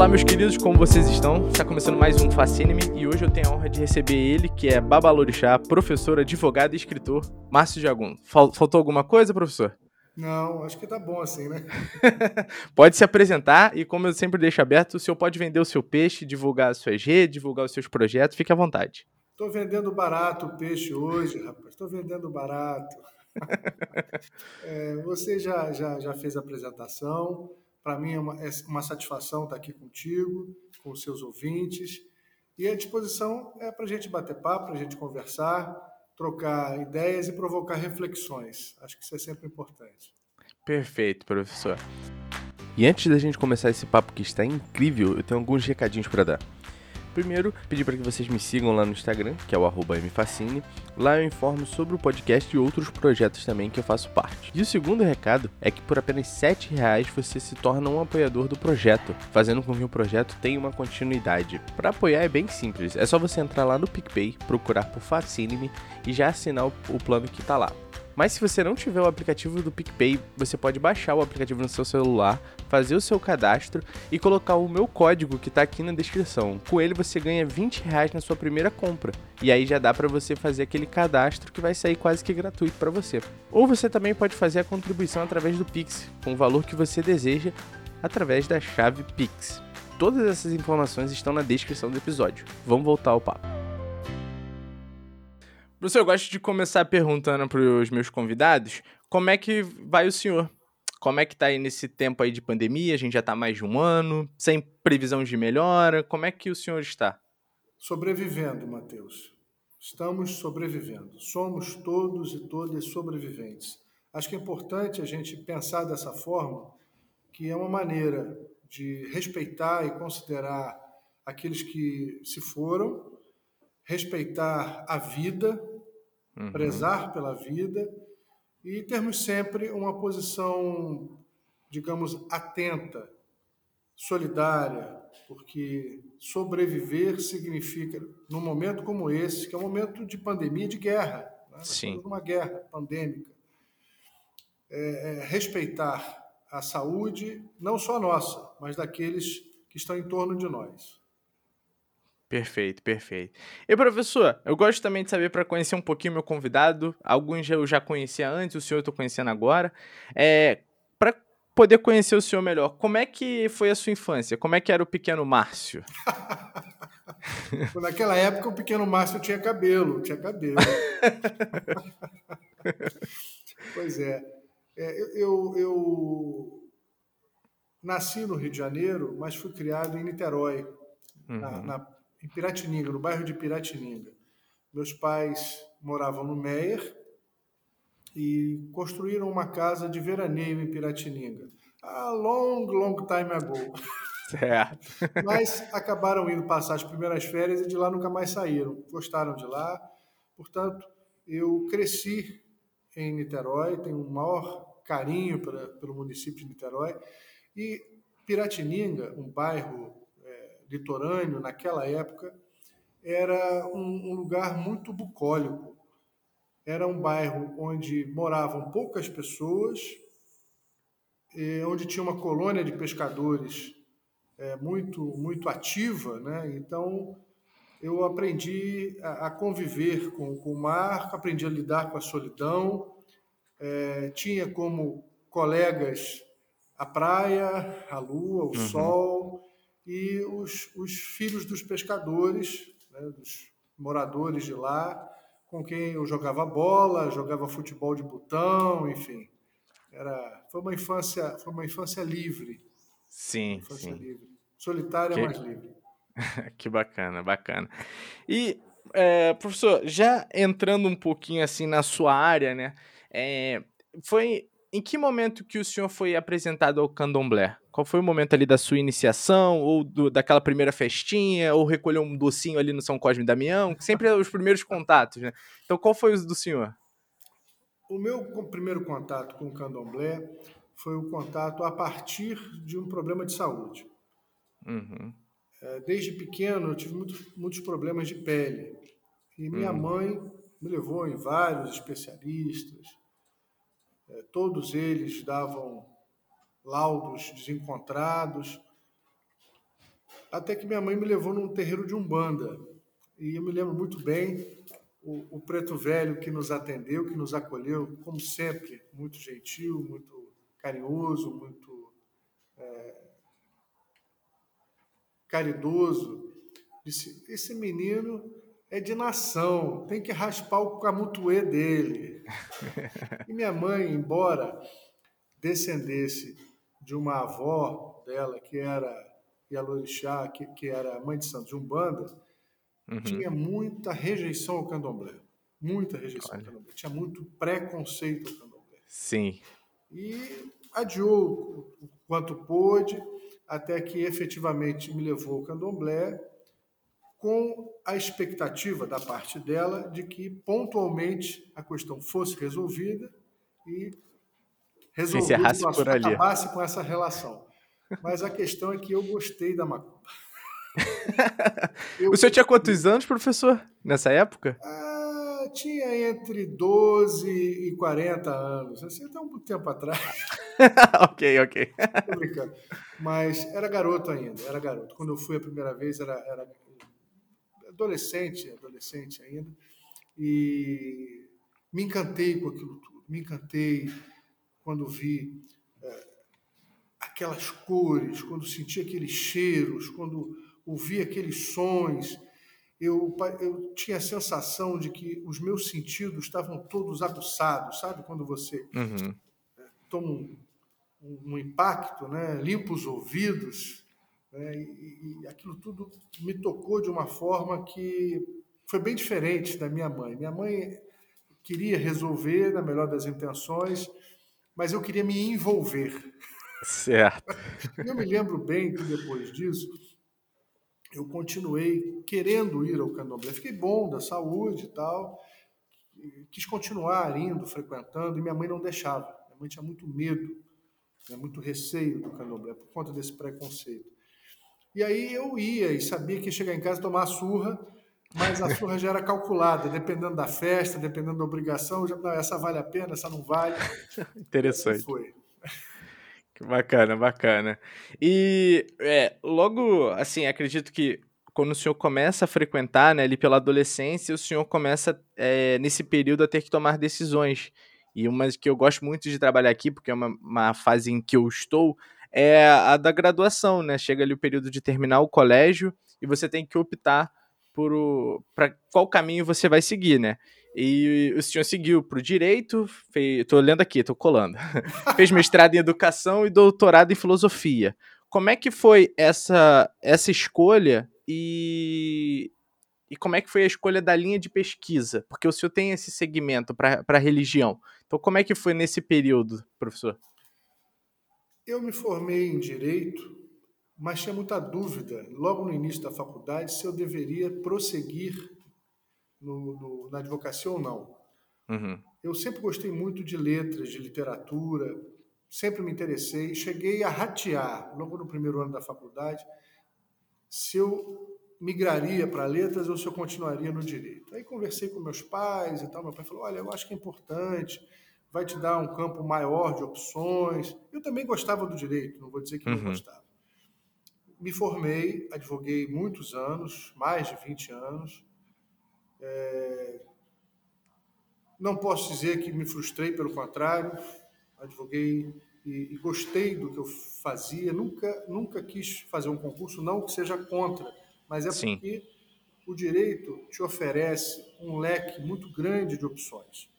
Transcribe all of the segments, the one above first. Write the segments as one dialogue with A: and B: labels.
A: Olá, meus queridos, como vocês estão? Está começando mais um Fascine-me e hoje eu tenho a honra de receber ele, que é Babalorixá, professor, advogado e escritor, Márcio Jagum. Faltou alguma coisa, professor?
B: Não, acho que tá bom assim, né?
A: pode se apresentar e, como eu sempre deixo aberto, o senhor pode vender o seu peixe, divulgar as suas redes, divulgar os seus projetos, fique à vontade.
B: Estou vendendo barato o peixe hoje, rapaz. Estou vendendo barato. é, você já, já, já fez a apresentação. Para mim é uma, é uma satisfação estar aqui contigo, com os seus ouvintes. E a disposição é para a gente bater papo, para a gente conversar, trocar ideias e provocar reflexões. Acho que isso é sempre importante.
A: Perfeito, professor. E antes da gente começar esse papo que está incrível, eu tenho alguns recadinhos para dar. Primeiro, pedir para que vocês me sigam lá no Instagram, que é o mfacine. Lá eu informo sobre o podcast e outros projetos também que eu faço parte. E o segundo recado é que por apenas R$ reais você se torna um apoiador do projeto, fazendo com que o projeto tenha uma continuidade. Para apoiar é bem simples, é só você entrar lá no PicPay, procurar por Facine e já assinar o plano que está lá. Mas se você não tiver o aplicativo do PicPay, você pode baixar o aplicativo no seu celular, fazer o seu cadastro e colocar o meu código que está aqui na descrição. Com ele você ganha 20 reais na sua primeira compra. E aí já dá para você fazer aquele cadastro que vai sair quase que gratuito para você. Ou você também pode fazer a contribuição através do Pix, com o valor que você deseja, através da chave Pix. Todas essas informações estão na descrição do episódio. Vamos voltar ao papo. Professor, eu gosto de começar perguntando para os meus convidados como é que vai o senhor? Como é que está aí nesse tempo aí de pandemia? A gente já está mais de um ano, sem previsão de melhora. Como é que o senhor está?
B: Sobrevivendo, Matheus. Estamos sobrevivendo. Somos todos e todas sobreviventes. Acho que é importante a gente pensar dessa forma, que é uma maneira de respeitar e considerar aqueles que se foram, respeitar a vida, uhum. prezar pela vida e termos sempre uma posição, digamos, atenta, solidária, porque sobreviver significa, num momento como esse, que é um momento de pandemia, de guerra, né?
A: Sim.
B: uma guerra pandêmica, é, é, respeitar a saúde, não só nossa, mas daqueles que estão em torno de nós.
A: Perfeito, perfeito. E professor, eu gosto também de saber para conhecer um pouquinho meu convidado. Alguns eu já conhecia antes, o senhor eu estou conhecendo agora. É, para poder conhecer o senhor melhor, como é que foi a sua infância? Como é que era o pequeno Márcio?
B: Naquela época o pequeno Márcio tinha cabelo, tinha cabelo. pois é. é eu, eu, eu, nasci no Rio de Janeiro, mas fui criado em Niterói, uhum. na, na em Piratininga, no bairro de Piratininga. Meus pais moravam no Meier e construíram uma casa de veraneio em Piratininga. A long, long time ago.
A: Certo.
B: Mas acabaram indo passar as primeiras férias e de lá nunca mais saíram. Gostaram de lá. Portanto, eu cresci em Niterói, tenho um maior carinho pela, pelo município de Niterói. E Piratininga, um bairro litorâneo, naquela época, era um, um lugar muito bucólico. Era um bairro onde moravam poucas pessoas, onde tinha uma colônia de pescadores é, muito, muito ativa. Né? Então, eu aprendi a, a conviver com, com, o mar, aprendi a lidar com a solidão, é, tinha como colegas a praia, a lua, o uhum. sol, e os, os filhos dos pescadores, né, dos moradores de lá, com quem eu jogava bola, jogava futebol de botão, enfim. Era, foi uma infância, foi uma infância livre.
A: Sim, infância
B: sim. livre. Solitária, que... mas livre.
A: que bacana, bacana. E, é, professor, já entrando um pouquinho assim na sua área, né? É, foi em que momento que o senhor foi apresentado ao candomblé? Qual foi o momento ali da sua iniciação, ou do, daquela primeira festinha, ou recolheu um docinho ali no São Cosme e Damião? Sempre é os primeiros contatos, né? Então, qual foi o do senhor?
B: O meu primeiro contato com o candomblé foi o contato a partir de um problema de saúde.
A: Uhum.
B: É, desde pequeno, eu tive muitos, muitos problemas de pele. E minha uhum. mãe me levou em vários especialistas. É, todos eles davam laudos desencontrados. Até que minha mãe me levou num terreiro de Umbanda. E eu me lembro muito bem o, o preto velho que nos atendeu, que nos acolheu, como sempre, muito gentil, muito carinhoso, muito é, caridoso. Disse: Esse menino é de nação, tem que raspar o camutuê dele. e minha mãe, embora descendesse de uma avó dela, que era Yalorixá, que, que era mãe de Santos de Umbanda, uhum. tinha muita rejeição ao candomblé. Muita rejeição Olha. ao candomblé. Tinha muito preconceito ao candomblé.
C: Sim.
B: E adiou o quanto pôde, até que efetivamente me levou ao candomblé, com a expectativa da parte dela de que pontualmente a questão fosse resolvida e resolvida,
C: por ali.
B: acabasse com essa relação. Mas a questão é que eu gostei da macumba.
C: eu... O senhor tinha quantos anos, professor, nessa época?
B: Ah, tinha entre 12 e 40 anos, assim, até um tempo atrás.
C: ok, ok.
B: Tô brincando. Mas era garoto ainda, era garoto. Quando eu fui a primeira vez, era, era adolescente, adolescente ainda, e me encantei com aquilo tudo. Me encantei quando vi aquelas cores, quando senti aqueles cheiros, quando ouvi aqueles sons, eu, eu tinha a sensação de que os meus sentidos estavam todos aguçados, sabe? Quando você uhum. É, toma um, um, impacto, né? limpa os ouvidos, né? e, e aquilo tudo me tocou de uma forma que foi bem diferente da minha mãe. Minha mãe queria resolver na melhor das intenções, mas eu queria me envolver.
C: Certo.
B: Eu me lembro bem que depois disso, eu continuei querendo ir ao candomblé. Fiquei bom da saúde e tal, quis continuar indo, frequentando, e minha mãe não deixava. Minha mãe tinha muito medo, né, muito receio do candomblé, por conta desse preconceito. E aí eu ia e sabia que ia chegar em casa tomar surra, mas a surra já era calculada, dependendo da festa, dependendo da obrigação, já, não, essa vale a pena, essa não vale.
C: Interessante.
B: Foi.
C: Bacana, bacana. E é, logo, assim, acredito que quando o senhor começa a frequentar, né, ali pela adolescência, o senhor começa é, nesse período a ter que tomar decisões. E uma que eu gosto muito de trabalhar aqui, porque é uma, uma fase em que eu estou, é a da graduação, né? Chega ali o período de terminar o colégio e você tem que optar por para qual caminho você vai seguir, né? E o senhor seguiu para o direito, fez, tô lendo aqui, tô colando. fez mestrado em educação e doutorado em filosofia. Como é que foi essa, essa escolha e, e como é que foi a escolha da linha de pesquisa? Porque o senhor tem esse segmento para a religião. Então, como é que foi nesse período, professor?
B: Eu me formei em direito, mas tinha muita dúvida, logo no início da faculdade, se eu deveria prosseguir no, no, na advocacia ou não. Uhum. Eu sempre gostei muito de letras, de literatura, sempre me interessei. Cheguei a ratear, logo no primeiro ano da faculdade, se eu migraria para letras ou se eu continuaria no direito. Aí conversei com meus pais e tal. Meu pai falou: Olha, eu acho que é importante, vai te dar um campo maior de opções. Eu também gostava do direito, não vou dizer que uhum. não gostava. Me formei, advoguei muitos anos, mais de 20 anos. É... Não posso dizer que me frustrei, pelo contrário, advoguei e, e, gostei do que eu fazia. Nunca, nunca quis fazer um concurso, não que seja contra, mas é Sim. porque o direito te oferece um leque muito grande de opções.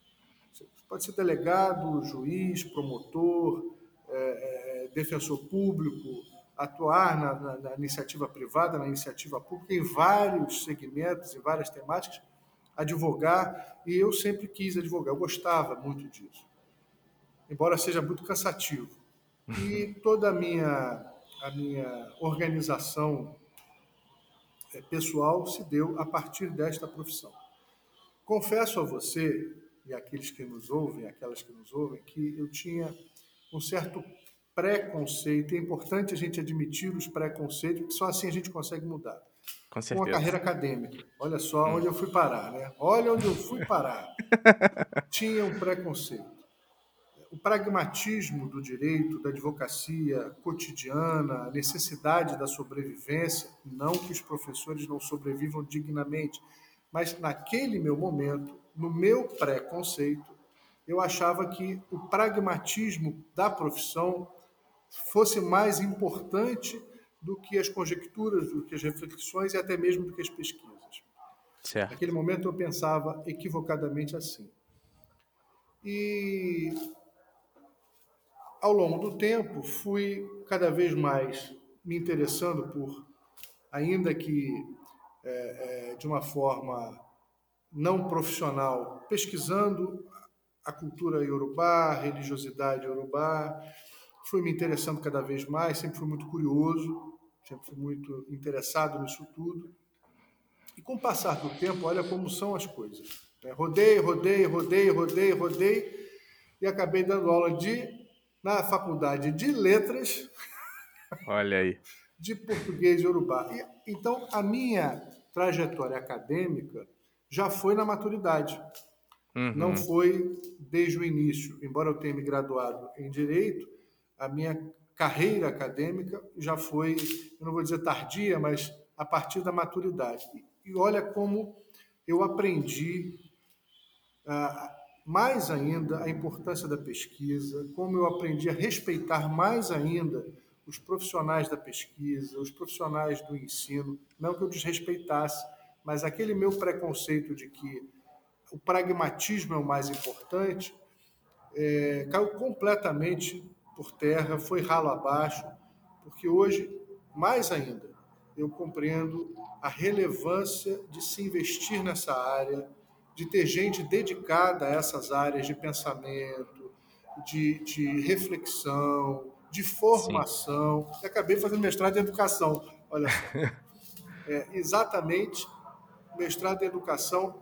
B: Você pode ser delegado, juiz, promotor, é, é, defensor público, atuar na, na, na, iniciativa privada, na iniciativa pública, em vários segmentos, em várias temáticas, advogar, e eu sempre quis advogar, eu gostava muito disso, embora seja muito cansativo. E uhum. toda a minha, a minha organização é, pessoal se deu a partir desta profissão. Confesso a você, e aqueles que nos ouvem, aquelas que nos ouvem, que eu tinha um certo preconceito, é importante a gente admitir os preconceitos, porque só assim a gente consegue mudar.
C: Com certeza.
B: Uma carreira acadêmica. Olha só hum. onde eu fui parar, né? Olha onde eu fui parar. Tinha um preconceito. o pragmatismo do direito, da advocacia cotidiana, a necessidade da sobrevivência, não que os professores não sobrevivam dignamente, mas naquele meu momento, no meu preconceito, eu achava que o pragmatismo da profissão fosse mais importante do que as conjecturas, do que as reflexões e até mesmo do que as pesquisas. Certo. Naquele momento eu pensava equivocadamente assim. E ao longo do tempo fui cada vez mais me interessando por, ainda que é, é, de uma forma não profissional, pesquisando a cultura iorubá, a religiosidade iorubá, fui me interessando cada vez mais, sempre fui muito curioso, sempre fui muito interessado nisso tudo. E com o passar do tempo, olha como são as coisas. Né? Rodei, rodei, rodei, rodei, rodei, e acabei dando aula de na faculdade de letras.
A: Olha aí.
B: De português e urubá. E, então, a minha trajetória acadêmica já foi na maturidade. Uhum. Não foi desde o início. Embora eu tenha me graduado em direito, a minha carreira acadêmica já foi, eu não vou dizer tardia, mas a partir da maturidade. E olha como eu aprendi ah, mais ainda a importância da pesquisa, como eu aprendi a respeitar mais ainda os profissionais da pesquisa, os profissionais do ensino, não que eu desrespeitasse, mas aquele meu preconceito de que o pragmatismo é o mais importante, é, caiu completamente por terra, foi ralo abaixo, porque hoje, mais ainda, eu compreendo a relevância de se investir nessa área, de ter gente dedicada a essas áreas de pensamento, de, de reflexão, de formação. Sim. acabei fazendo mestrado em educação, olha só. É, exatamente mestrado em educação,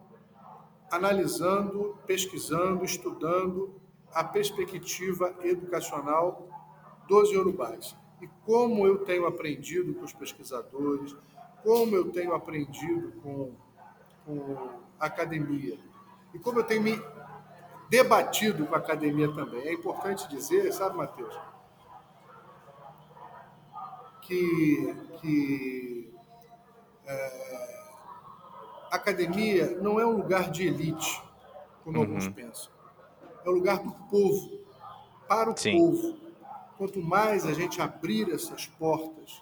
B: analisando, pesquisando, estudando a perspectiva educacional dos iorubás. E como eu tenho aprendido com os pesquisadores, como eu tenho aprendido com, com a academia, e como eu tenho me debatido com a academia também. É importante dizer, sabe, Matheus, que, que é, a academia não é um lugar de elite, como uhum. alguns pensam. É o lugar do povo, para o Sim. povo. Quanto mais a gente abrir essas portas,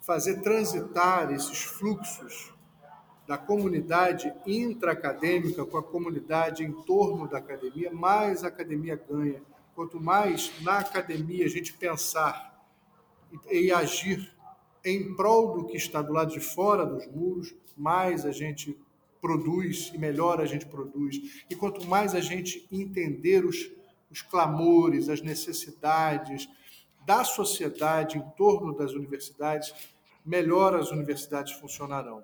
B: fazer transitar esses fluxos da comunidade intraacadêmica com a comunidade em torno da academia, mais a academia ganha. Quanto mais na academia a gente pensar e agir em prol do que está do lado de fora dos muros, mais a gente produz e melhor a gente produz. E quanto mais a gente entender os, os clamores, as necessidades da sociedade em torno das universidades, melhor as universidades funcionarão.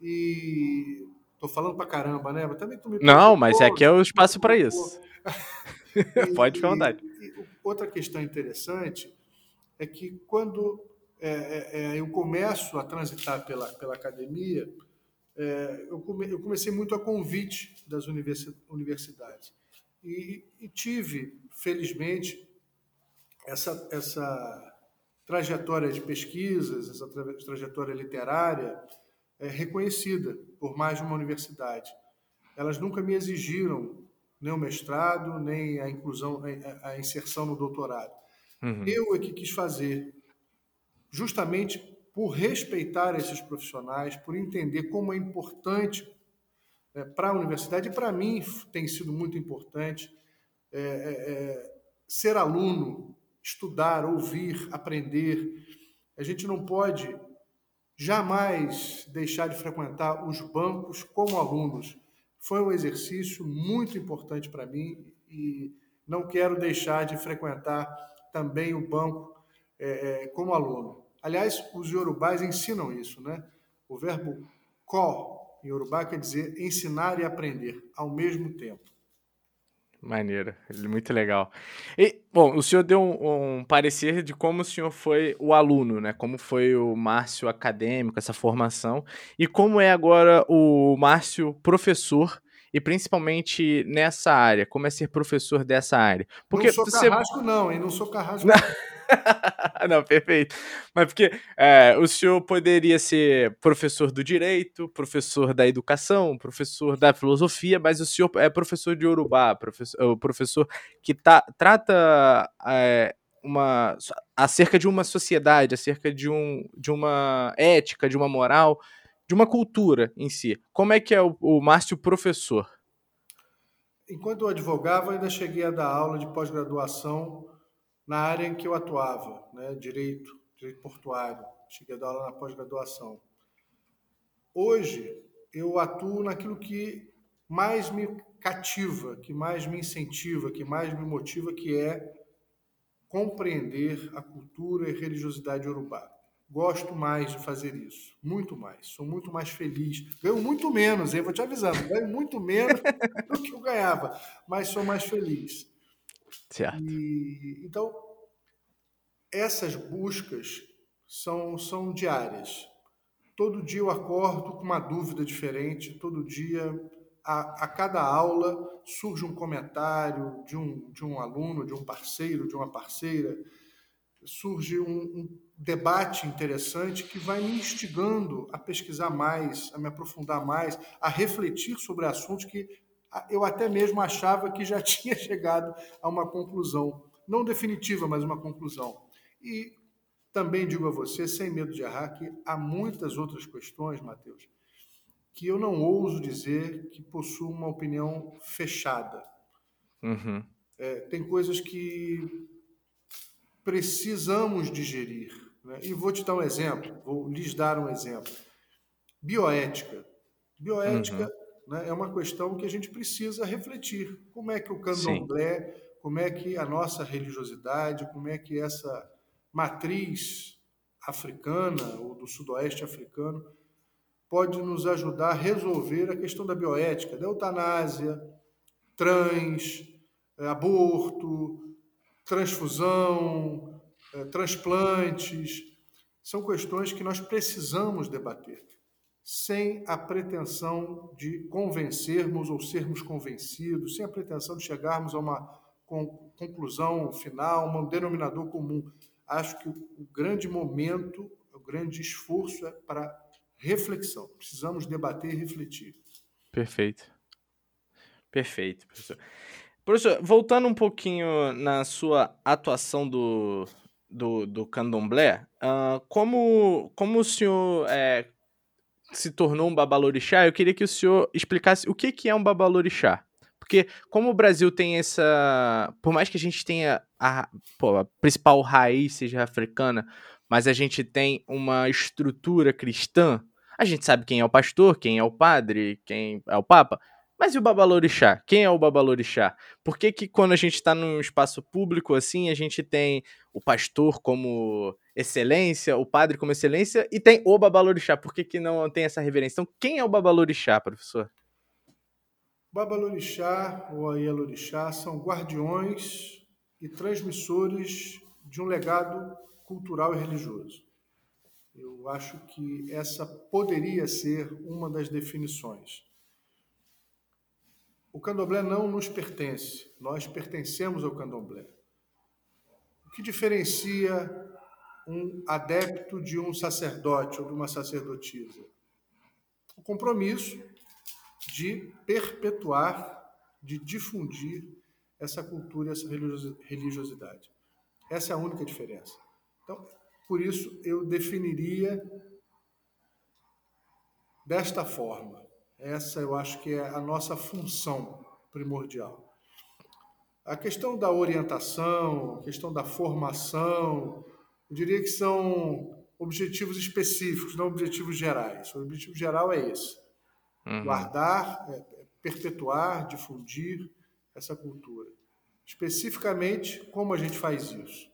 B: E tô falando pra caramba, né? Mas também
A: tô me Não, mas é aqui é o espaço para isso. Pode ficar à vontade.
B: E, e, outra questão interessante é que quando é, é, é, eu começo a transitar pela, pela academia, é, eu, come, eu, comecei muito a convite das universidades. E, e tive, felizmente, essa, essa trajetória de pesquisas, essa trajetória literária, é, reconhecida por mais de uma universidade. Elas nunca me exigiram nem o mestrado, nem a inclusão, a inserção no doutorado. Uhum. Eu é que quis fazer, justamente por respeitar esses profissionais, por entender como é importante é, para a universidade, e para mim tem sido muito importante é, é, é, ser aluno, estudar, ouvir, aprender. A gente não pode jamais deixar de frequentar os bancos como alunos. Foi um exercício muito importante para mim e não quero deixar de frequentar também o banco é, é, como aluno. Aliás, os iorubás ensinam isso, né? O verbo ko em iorubá quer dizer ensinar e aprender ao mesmo tempo.
A: Maneiro, muito legal. E, bom, o senhor deu um, um, parecer de como o senhor foi o aluno, né? Como foi o Márcio acadêmico, essa formação, e como é agora o Márcio professor
C: e principalmente nessa área? Como é ser professor dessa área?
B: Porque não sou você... carrasco não, hein? Não sou carrasco
C: não. perfeito. Mas porque é, o senhor poderia ser professor do direito, professor da educação, professor da filosofia, mas o senhor é professor de Urubá, professor, o professor que tá, trata é, uma, acerca de uma sociedade, acerca de, um, de uma ética, de uma moral, de uma cultura em si. Como é que é o, o Márcio professor?
B: Enquanto eu advogava, ainda cheguei a dar aula de pós-graduação na área em que eu atuava, né? direito, direito portuário. Cheguei a dar aula na pós-graduação. Hoje, eu atuo naquilo que mais me cativa, que mais me incentiva, que mais me motiva, que é compreender a cultura e religiosidade urubá. Gosto mais de fazer isso, muito mais. Sou muito mais feliz. Ganho muito menos, hein? vou te avisando, ganho muito menos do que eu ganhava, mas sou mais feliz.
C: Certo.
B: E, então, essas buscas são, são diárias. Todo dia eu acordo com uma dúvida diferente, todo dia a, a, cada aula surge um comentário de um, de um aluno, de um parceiro, de uma parceira, surge um, um debate interessante que vai me instigando a pesquisar mais, a me aprofundar mais, a refletir sobre assuntos que eu até mesmo achava que já tinha chegado a uma conclusão, não definitiva, mas uma conclusão. E também digo a você, sem medo de errar, que há muitas outras questões, Mateus, que eu não ouso dizer que possuo uma opinião fechada.
C: Uhum.
B: É, tem coisas que precisamos digerir. Né? E vou te dar um exemplo, vou lhes dar um exemplo. Bioética. Bioética uhum. né, é uma questão que a gente precisa refletir. Como é que o candomblé, Sim. como é que a nossa religiosidade, como é que essa matriz africana ou do sudoeste africano pode nos ajudar a resolver a questão da bioética, da eutanásia, trans, eh, aborto, transfusão, eh, transplantes. São questões que nós precisamos debater, sem a pretensão de convencermos ou sermos convencidos, sem a pretensão de chegarmos a uma conclusão final, um denominador comum. Acho que o grande momento, o grande esforço é para reflexão. Precisamos debater e refletir.
C: Perfeito. Perfeito, professor. Professor, voltando um pouquinho na sua atuação do, do, do candomblé, uh, como, como o senhor é, se tornou um babalorixá, eu queria que o senhor explicasse o que, que é um babalorixá. Porque como o Brasil tem essa... Por mais que a gente tenha a, pô, a principal raiz seja africana, mas a gente tem uma estrutura cristã, a gente sabe quem é o pastor, quem é o padre, quem é o papa. Mas e o babalorixá? Quem é o babalorixá? Por que que quando a gente está num espaço público assim, a gente tem o pastor como excelência, o padre como excelência e tem o babalorixá? Por que que não tem essa reverência? Então, quem é o babalorixá, professor?
B: Babalorixá ou Aielorixá são guardiões e transmissores de um legado cultural e religioso. Eu acho que essa poderia ser uma das definições. O candomblé não nos pertence, nós pertencemos ao candomblé. O que diferencia um adepto de um sacerdote ou de uma sacerdotisa? O compromisso de perpetuar, de difundir essa cultura e essa religiosidade. Essa é a única diferença. Então, por isso, eu definiria desta forma. Essa eu acho que é a nossa função primordial. A questão da orientação, a questão da formação, eu diria que são objetivos específicos, não objetivos gerais. O objetivo geral é esse: uhum. guardar, é, perpetuar, difundir essa cultura. Especificamente, como a gente faz isso?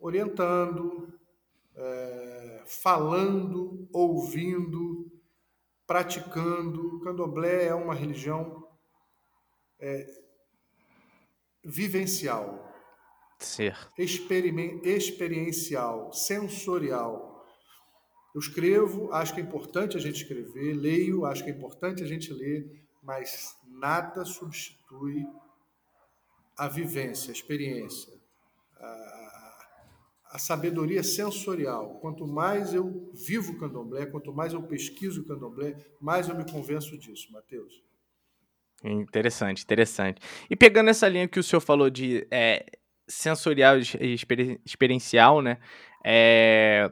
B: orientando, é, falando, ouvindo, praticando. O candomblé é uma religião é, vivencial,
C: certo.
B: experiencial, sensorial. Eu escrevo, acho que é importante a gente escrever, leio, acho que é importante a gente ler, mas nada substitui a vivência, a experiência, a, a sabedoria sensorial. Quanto mais eu vivo o candomblé, quanto mais eu pesquiso o candomblé, mais eu me convenço disso, Matheus.
C: Interessante, interessante. E pegando essa linha que o senhor falou de é, sensorial e experiencial, né? É,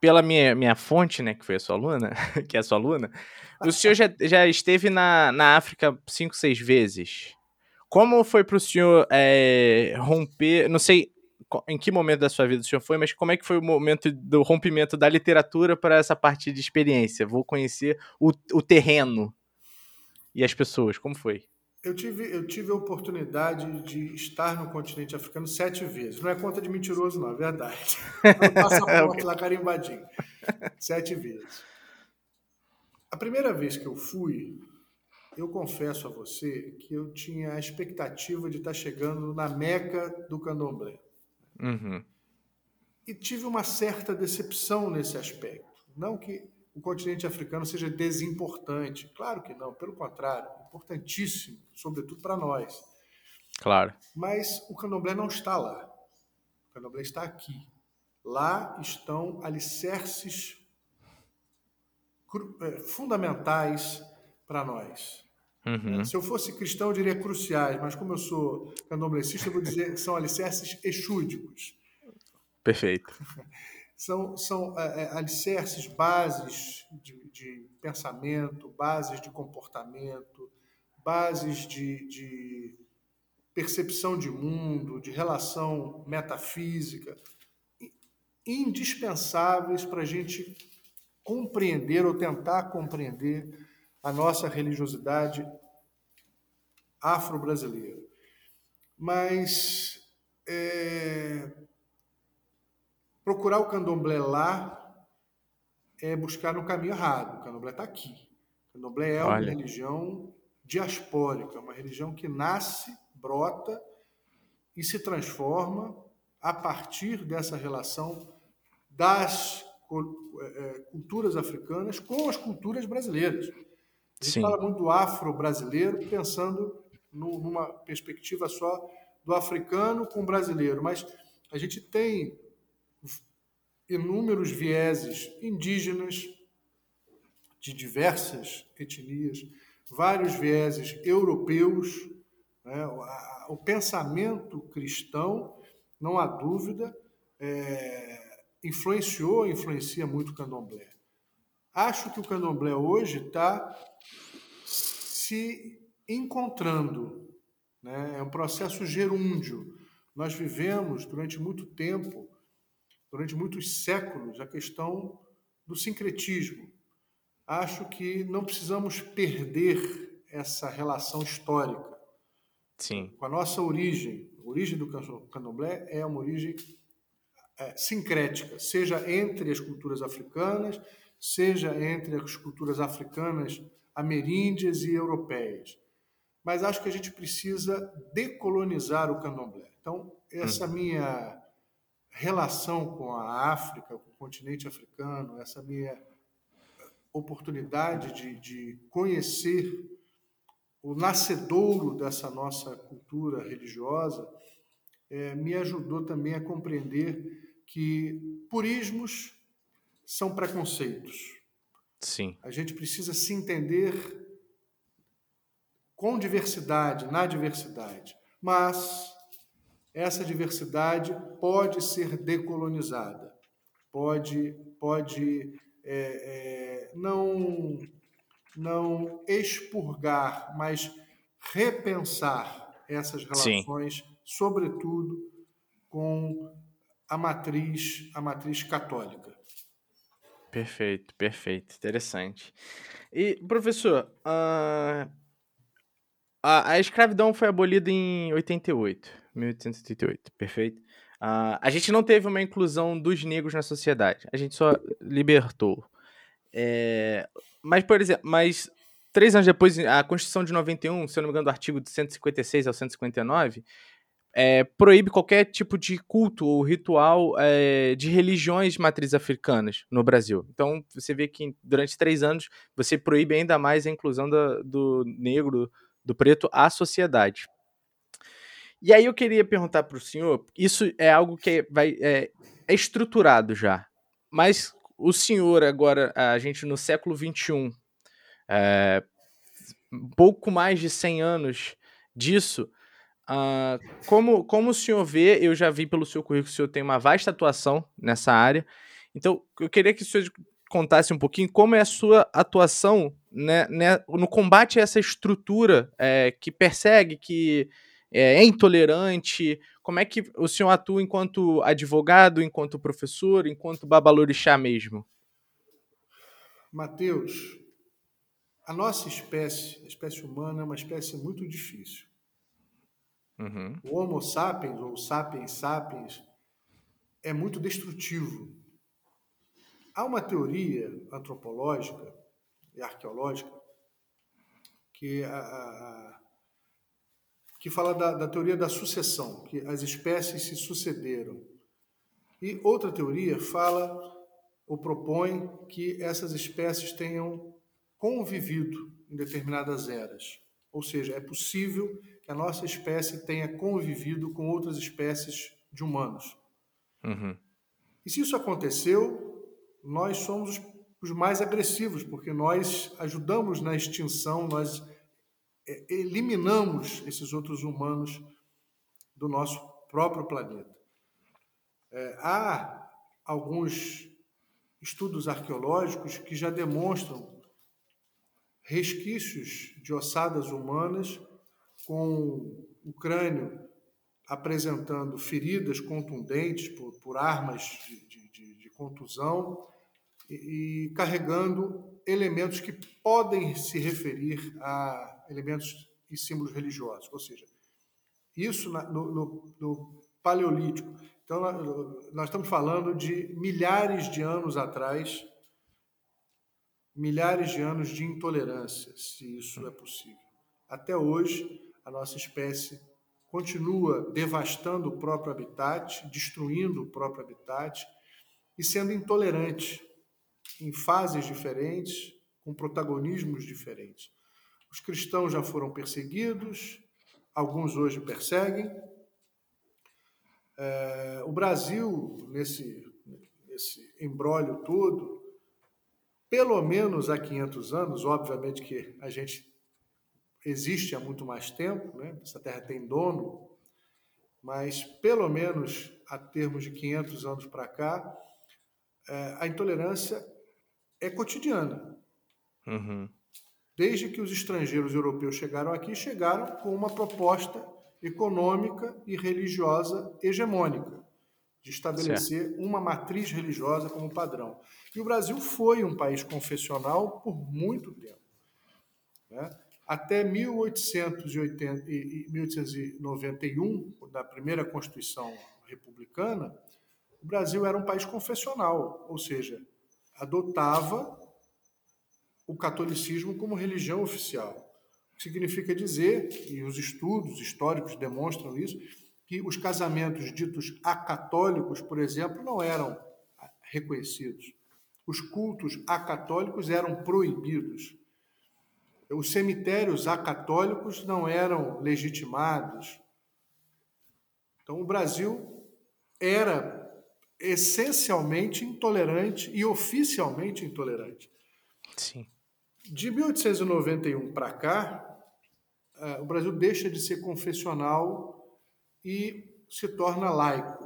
C: pela minha, minha fonte, né, que foi a sua aluna, que é a sua aluna, o senhor já, já esteve na, na África cinco, seis vezes. Como foi para o senhor é, romper, não sei em que momento da sua vida o senhor foi, mas como é que foi o momento do rompimento da literatura para essa parte de experiência? Vou conhecer o, o terreno e as pessoas, como foi?
B: Eu tive, eu tive a oportunidade de estar no continente africano sete vezes. Não é conta de mentiroso, não, é verdade. Passaporte lá carimbadinho. Sete vezes. A primeira vez que eu fui, eu confesso a você que eu tinha a expectativa de estar chegando na meca do candomblé.
C: Uhum.
B: E tive uma certa decepção nesse aspecto. Não que o continente africano seja desimportante. Claro que não, pelo contrário, importantíssimo, sobretudo para nós.
C: Claro.
B: Mas o candomblé não está lá. O candomblé está aqui. Lá estão alicerces é, fundamentais para nós.
C: Uhum.
B: Se eu fosse cristão, eu diria cruciais, mas como eu sou candomblessista, eu vou dizer que são alicerces exúdicos.
C: Perfeito.
B: são, são é, é, alicerces, bases de, de, pensamento, bases de comportamento, bases de, de percepção de mundo, de relação metafísica, indispensáveis para a gente compreender ou tentar compreender a nossa religiosidade afro-brasileira. Mas é, Procurar o candomblé lá é buscar no caminho errado. O candomblé está aqui. O candomblé é Olha. uma religião diaspórica, uma religião que nasce, brota e se transforma a partir dessa relação das é, é, culturas africanas com as culturas brasileiras. A gente Sim. fala muito do afro-brasileiro, pensando numa perspectiva só do africano com o brasileiro, mas a gente tem inúmeros vieses indígenas de diversas etnias, vários vieses europeus. Né? O pensamento cristão, não há dúvida, é, influenciou, influencia muito o candomblé. Acho que o candomblé hoje está se encontrando. Né? É um processo gerúndio. Nós vivemos durante muito tempo durante muitos séculos a questão do sincretismo. Acho que não precisamos perder essa relação histórica.
C: Sim.
B: Com a nossa origem. A origem do candomblé é uma origem é, sincrética, seja entre as culturas africanas, seja entre as culturas africanas, ameríndias e europeias. Mas acho que a gente precisa decolonizar o candomblé. Então, essa hum. minha relação com a África, com o continente africano, essa minha oportunidade de, de conhecer o nascedouro dessa nossa cultura religiosa, é, me ajudou também a compreender que purismos são preconceitos.
C: Sim.
B: A gente precisa se entender com diversidade, na diversidade. Mas essa diversidade pode ser decolonizada, pode, pode é, é, não, não expurgar, mas repensar essas relações, Sim. sobretudo com a matriz, a matriz católica.
C: Perfeito, perfeito, interessante. E professor, uh, a, a escravidão foi abolida em 88. 1888, perfeito. Uh, a gente não teve uma inclusão dos negros na sociedade, a gente só libertou. É, mas, por exemplo, mas três anos depois, a Constituição de 91, se eu não me engano, do artigo de 156 ao 159, é, proíbe qualquer tipo de culto ou ritual é, de religiões matrizes africanas no Brasil. Então, você vê que durante três anos você proíbe ainda mais a inclusão da, do negro, do preto à sociedade. E aí eu queria perguntar para o senhor, isso é algo que vai, é, é estruturado já, mas o senhor agora, a gente no século XXI, é, pouco mais de 100 anos disso, Uh, como, como o senhor vê, eu já vi pelo seu currículo que o senhor tem uma vasta atuação nessa área. Então, eu queria que o senhor contasse um pouquinho como é a sua atuação né, né, no combate a essa estrutura é, que persegue, que é, é, intolerante. Como é que o senhor atua enquanto advogado, enquanto professor, enquanto babalorixá mesmo?
B: Mateus, a nossa espécie, a espécie humana, é uma espécie muito difícil. Uhum. O Homo sapiens, ou sapiens sapiens, é muito destrutivo. Há uma teoria antropológica e arqueológica que, a, a, que fala da, da teoria da sucessão, que as espécies se sucederam. E outra teoria fala ou propõe que essas espécies tenham convivido em determinadas eras. Ou seja, é possível que a nossa espécie tenha convivido com outras espécies de humanos. Uhum. E se isso aconteceu, nós somos os mais agressivos, porque nós ajudamos na extinção, nós é, eliminamos esses outros humanos do nosso próprio planeta. É, há alguns estudos arqueológicos que já demonstram resquícios de ossadas humanas com o crânio apresentando feridas contundentes por, por armas de, de, de contusão e, e, carregando elementos que podem se referir a elementos e símbolos religiosos, ou seja, isso na, no, no, no Paleolítico. Então, nós estamos falando de milhares de anos atrás, milhares de anos de intolerância, se isso é possível. Até hoje, a nossa espécie continua devastando o próprio habitat, destruindo o próprio habitat e sendo intolerante em fases diferentes, com protagonismos diferentes. Os cristãos já foram perseguidos, alguns hoje perseguem. É, o Brasil, nesse, nesse embrólio todo, pelo menos há 500 anos, obviamente que a gente existe há muito mais tempo, né? essa terra tem dono, mas pelo menos a termos de 500 anos para cá, é, a intolerância é cotidiana. Uhum. Desde que os estrangeiros europeus chegaram aqui, chegaram com uma proposta econômica e religiosa hegemônica, de estabelecer certo. uma matriz religiosa como padrão. E o Brasil foi um país confessional por muito tempo. Né? Até 1880, 1891, da primeira Constituição republicana, o Brasil era um país confessional, ou seja, adotava o catolicismo como religião oficial. Significa dizer, e os estudos históricos demonstram isso, que os casamentos ditos acatólicos, por exemplo, não eram reconhecidos. Os cultos acatólicos eram proibidos os cemitérios acatólicos não eram legitimados. Então, o Brasil era essencialmente intolerante e oficialmente intolerante. Sim. De 1891 para cá, eh, o Brasil deixa de ser confessional e se torna laico.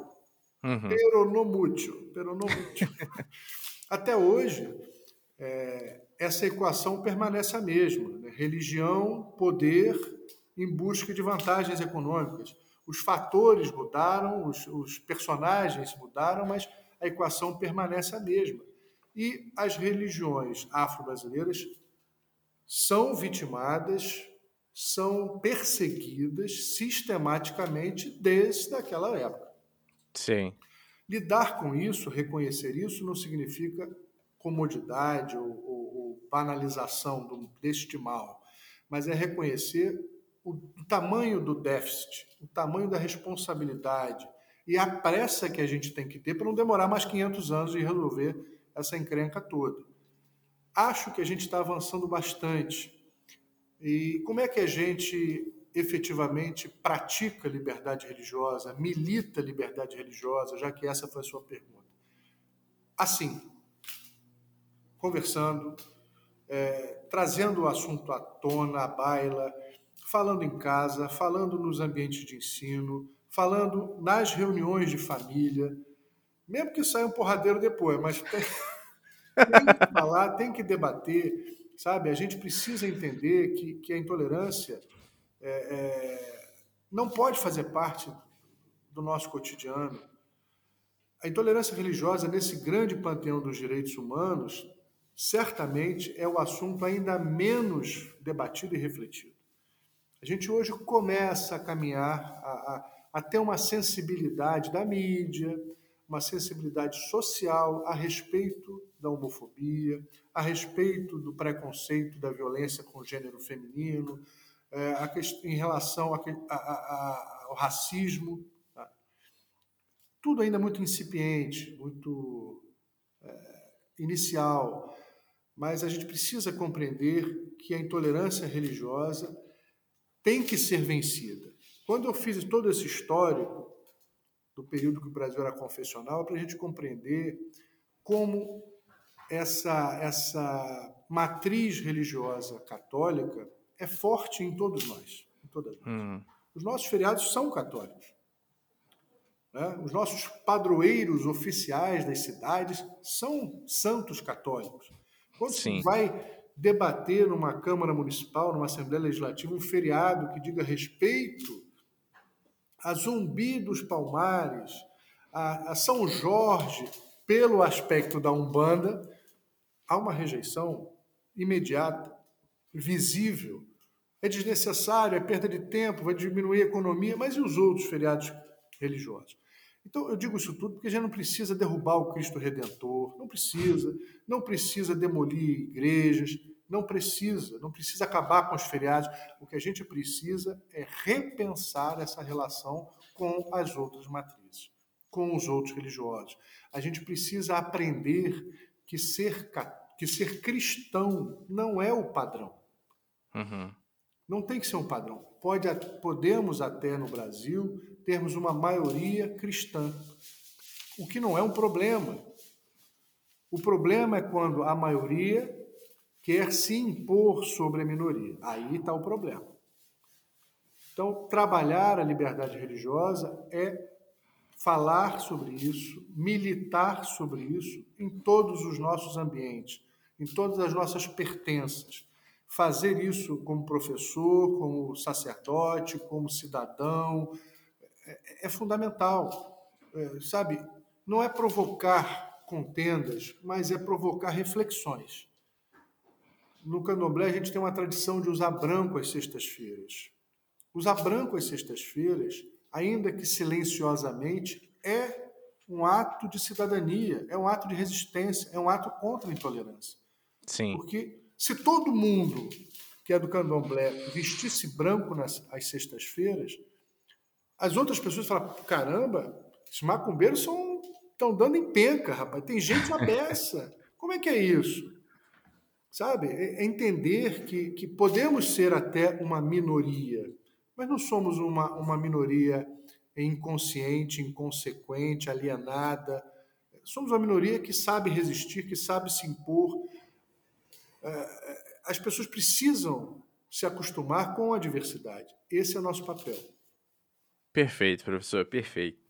B: Uhum. Peronomútil. Peronomútil. Até hoje, é, essa equação permanece a mesma: né? religião, poder em busca de vantagens econômicas. Os fatores mudaram, os, os personagens mudaram, mas a equação permanece a mesma. E as religiões afro-brasileiras são vitimadas, são perseguidas sistematicamente desde aquela época. Sim. Lidar com isso, reconhecer isso, não significa comodidade ou, ou, ou banalização do, deste mal, mas é reconhecer o tamanho do déficit, o tamanho da responsabilidade e a pressa que a gente tem que ter para não demorar mais 500 anos de resolver essa encrenca toda. Acho que a gente está avançando bastante. E como é que a gente efetivamente pratica liberdade religiosa, milita liberdade religiosa, já que essa foi a sua pergunta? Assim, conversando, é, trazendo o assunto à tona, à baila, falando em casa, falando nos ambientes de ensino, falando nas reuniões de família, mesmo que saia um porradeiro depois, mas tem, tem que falar, tem que debater, sabe? A gente precisa entender que, que a intolerância é, é, não pode fazer parte do nosso cotidiano. A intolerância religiosa, nesse grande panteão dos direitos humanos, certamente é o assunto ainda menos debatido e refletido. A gente hoje começa a caminhar a, a, a ter uma sensibilidade da mídia, uma sensibilidade social a respeito da homofobia, a respeito do preconceito, da violência com o gênero feminino, é, em relação ao racismo. Tá? Tudo ainda muito incipiente, muito é, inicial, mas a gente precisa compreender que a intolerância religiosa tem que ser vencida. Quando eu fiz todo esse histórico do período que o Brasil era confessional, para a gente compreender como essa, essa matriz religiosa católica é forte em todos nós. Em todas nós. Hum. Os nossos feriados são católicos. Né? Os nossos padroeiros oficiais das cidades são santos católicos. Quando Sim. se vai debater numa Câmara Municipal, numa Assembleia Legislativa, um feriado que diga respeito a Zumbi dos Palmares, a, a São Jorge, pelo aspecto da Umbanda, há uma rejeição imediata, visível. É desnecessário, é perda de tempo, vai diminuir a economia, mas e os outros feriados religiosos? Então, eu digo isso tudo porque a gente não precisa derrubar o Cristo Redentor, não precisa, não precisa demolir igrejas, não precisa, não precisa acabar com os feriados. O que a gente precisa é repensar essa relação com as outras matrizes, com os outros religiosos. A gente precisa aprender que ser, que ser cristão não é o padrão. Uhum. Não tem que ser um padrão. Pode, podemos até no Brasil termos uma maioria cristã, o que não é um problema. O problema é quando a maioria quer se impor sobre a minoria. Aí está o problema. Então, trabalhar a liberdade religiosa é falar sobre isso, militar sobre isso em todos os nossos ambientes, em todas as nossas pertenças. Fazer isso como professor, como sacerdote, como cidadão, é, é fundamental. É, sabe, não é provocar contendas, mas é provocar reflexões. No candomblé, a gente tem uma tradição de usar branco às sextas-feiras. Usar branco às sextas-feiras, ainda que silenciosamente, é um ato de cidadania, é um ato de resistência, é um ato contra a intolerância.
C: Sim.
B: Porque se todo mundo que é do candomblé vestisse branco nas às sextas-feiras, as outras pessoas falam: caramba, esses macumbeiros estão dando em penca, rapaz. Tem gente na peça. Como é que é isso? Sabe? É, é entender que, que podemos ser até uma minoria, mas não somos uma, uma minoria inconsciente, inconsequente, alienada. Somos uma minoria que sabe resistir, que sabe se impor. É, as pessoas precisam se acostumar com a diversidade. Esse é o nosso papel.
C: Perfeito, professor, perfeito.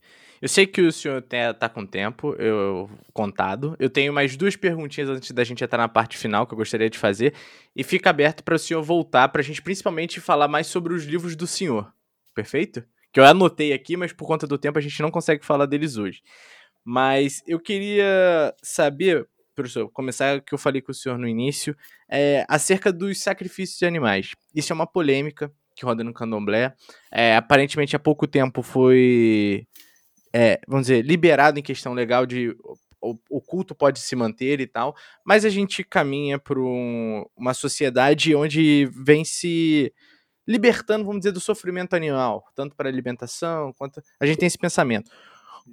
C: Eu sei que o senhor tá com tempo eu, contado. Eu tenho mais duas perguntinhas antes da gente entrar na parte final que eu gostaria de fazer. E fica aberto para o senhor voltar, para a gente principalmente falar mais sobre os livros do senhor. Perfeito? Que eu anotei aqui, mas por conta do tempo a gente não consegue falar deles hoje. Mas eu queria saber, professor, começar o que eu falei com o senhor no início, é, acerca dos sacrifícios de animais. Isso é uma polêmica que roda no candomblé. É, aparentemente há pouco tempo foi, é, vamos dizer, liberado em questão legal de o, o, culto pode se manter e tal, mas a gente caminha para um, uma sociedade onde vem se libertando, vamos dizer, do sofrimento animal, tanto para alimentação quanto. A gente tem esse pensamento.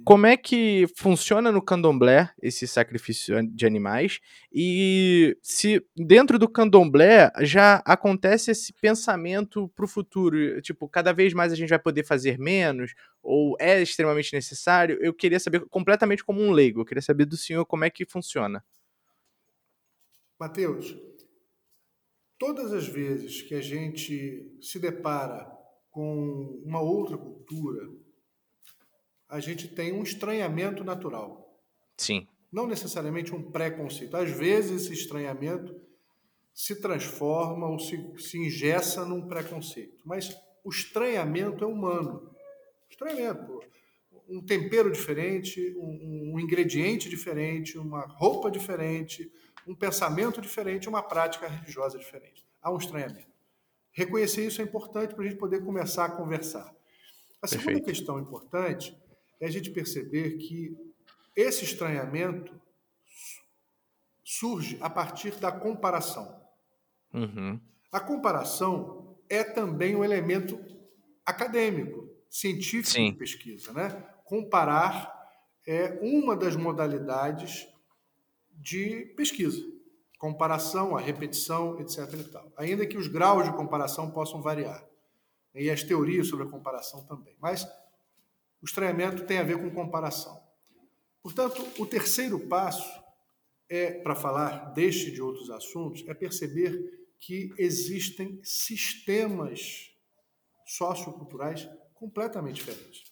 C: Como é que funciona no candomblé esse sacrifício de animais? E se dentro do candomblé já acontece esse pensamento para o futuro? Tipo, cada vez mais a gente vai poder fazer menos? Ou é extremamente necessário? Eu queria saber completamente como um leigo. Eu queria saber do senhor como é que funciona.
B: Mateus, todas as vezes que a gente se depara com uma outra cultura, a gente tem um estranhamento natural.
C: Sim.
B: Não necessariamente um preconceito. Às vezes esse estranhamento se transforma ou se, se ingessa num preconceito. Mas o estranhamento é humano. Estranhamento. Um tempero diferente, um, um ingrediente diferente, uma roupa diferente, um pensamento diferente, uma prática religiosa diferente. Há um estranhamento. Reconhecer isso é importante para a gente poder começar a conversar. A segunda Perfeito. questão importante é a gente perceber que esse estranhamento surge a partir da comparação.
C: Uhum.
B: A comparação é também um elemento acadêmico, científico Sim. de pesquisa. Né? Comparar é uma das modalidades de pesquisa. Comparação, a repetição, etc. E tal. Ainda que os graus de comparação possam variar. E as teorias sobre a comparação também. Mas o estranhamento tem a ver com comparação. Portanto, o terceiro passo é para falar deste e de outros assuntos é perceber que existem sistemas socioculturais completamente diferentes.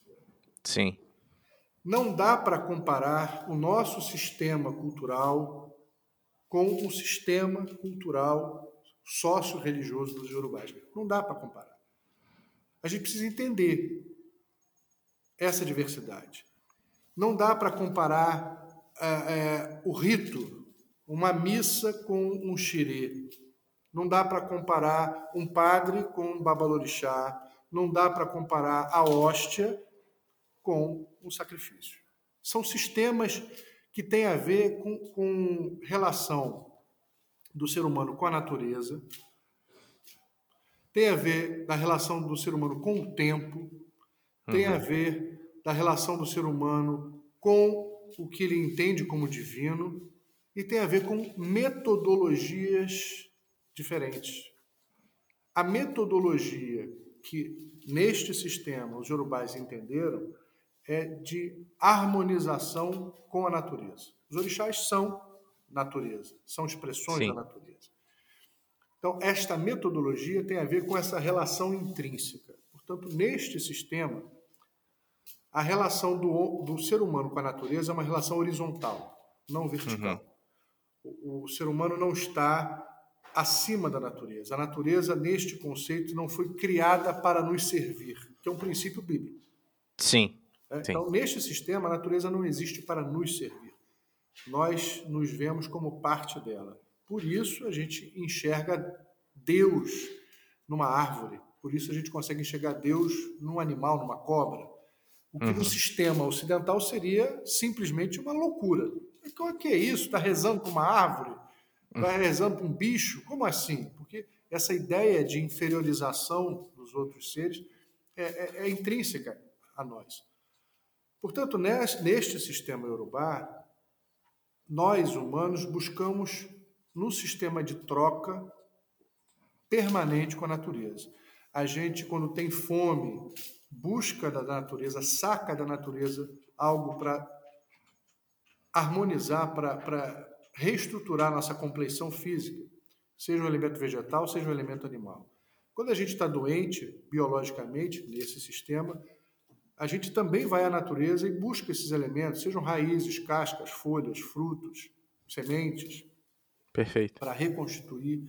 C: Sim.
B: Não dá para comparar o nosso sistema cultural com o sistema cultural socio-religioso dos urubais. Não dá para comparar. A gente precisa entender essa diversidade. Não dá para comparar é, é, o rito, uma missa com um xirê. Não dá para comparar um padre com um babalorixá. Não dá para comparar a hóstia com o sacrifício. São sistemas que têm a ver com, com relação do ser humano com a natureza, tem a ver da relação do ser humano com o tempo, tem a uhum. ver da relação do ser humano com o que ele entende como divino e tem a ver com metodologias diferentes. A metodologia que neste sistema os yorubais entenderam é de harmonização com a natureza. Os orixás são natureza, são expressões Sim. da natureza. Então, esta metodologia tem a ver com essa relação intrínseca. Portanto, neste sistema, a relação do, do ser humano com a natureza é uma relação horizontal, não vertical. Uhum. O, o ser humano não está acima da natureza. A natureza, neste conceito, não foi criada para nos servir, que é um princípio bíblico.
C: Sim.
B: É? Então, neste sistema, a natureza não existe para nos servir. Nós nos vemos como parte dela. Por isso, a gente enxerga Deus numa árvore. Por isso, a gente consegue enxergar Deus num animal, numa cobra. O que uhum. no sistema ocidental seria simplesmente uma loucura. O que é isso? Está rezando para uma árvore? Está uhum. rezando para um bicho? Como assim? Porque essa ideia de inferiorização dos outros seres é, é, é intrínseca a nós. Portanto, neste sistema urubá, nós humanos buscamos no sistema de troca permanente com a natureza. A gente, quando tem fome, busca da natureza, saca da natureza algo para harmonizar, para reestruturar nossa compleição física, seja um elemento vegetal, seja um elemento animal. Quando a gente está doente, biologicamente, nesse sistema, a gente também vai à natureza e busca esses elementos, sejam raízes, cascas, folhas, frutos, sementes.
C: Perfeito.
B: Para reconstituir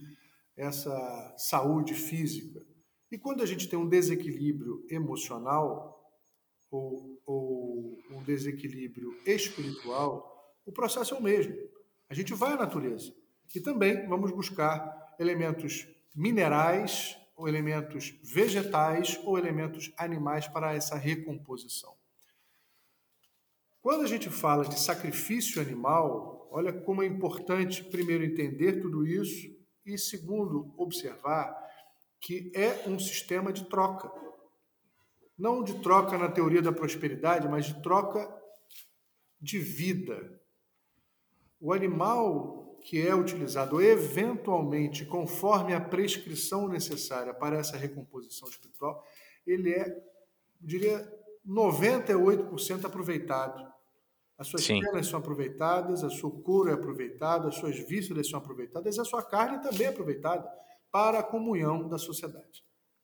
B: essa saúde física. E quando a gente tem um desequilíbrio emocional ou, ou um desequilíbrio espiritual, o processo é o mesmo. A gente vai à natureza e também vamos buscar elementos minerais, ou elementos vegetais ou elementos animais para essa recomposição. Quando a gente fala de sacrifício animal, olha como é importante, primeiro, entender tudo isso e, segundo, observar que é um sistema de troca. Não de troca na teoria da prosperidade, mas de troca de vida. O animal que é utilizado eventualmente conforme a prescrição necessária para essa recomposição espiritual, ele é, eu diria, 98% aproveitado. As suas Sim. penas são aproveitadas, a sua couro é aproveitada, as suas vísceras são aproveitadas, a sua carne também é aproveitada para a comunhão da sociedade,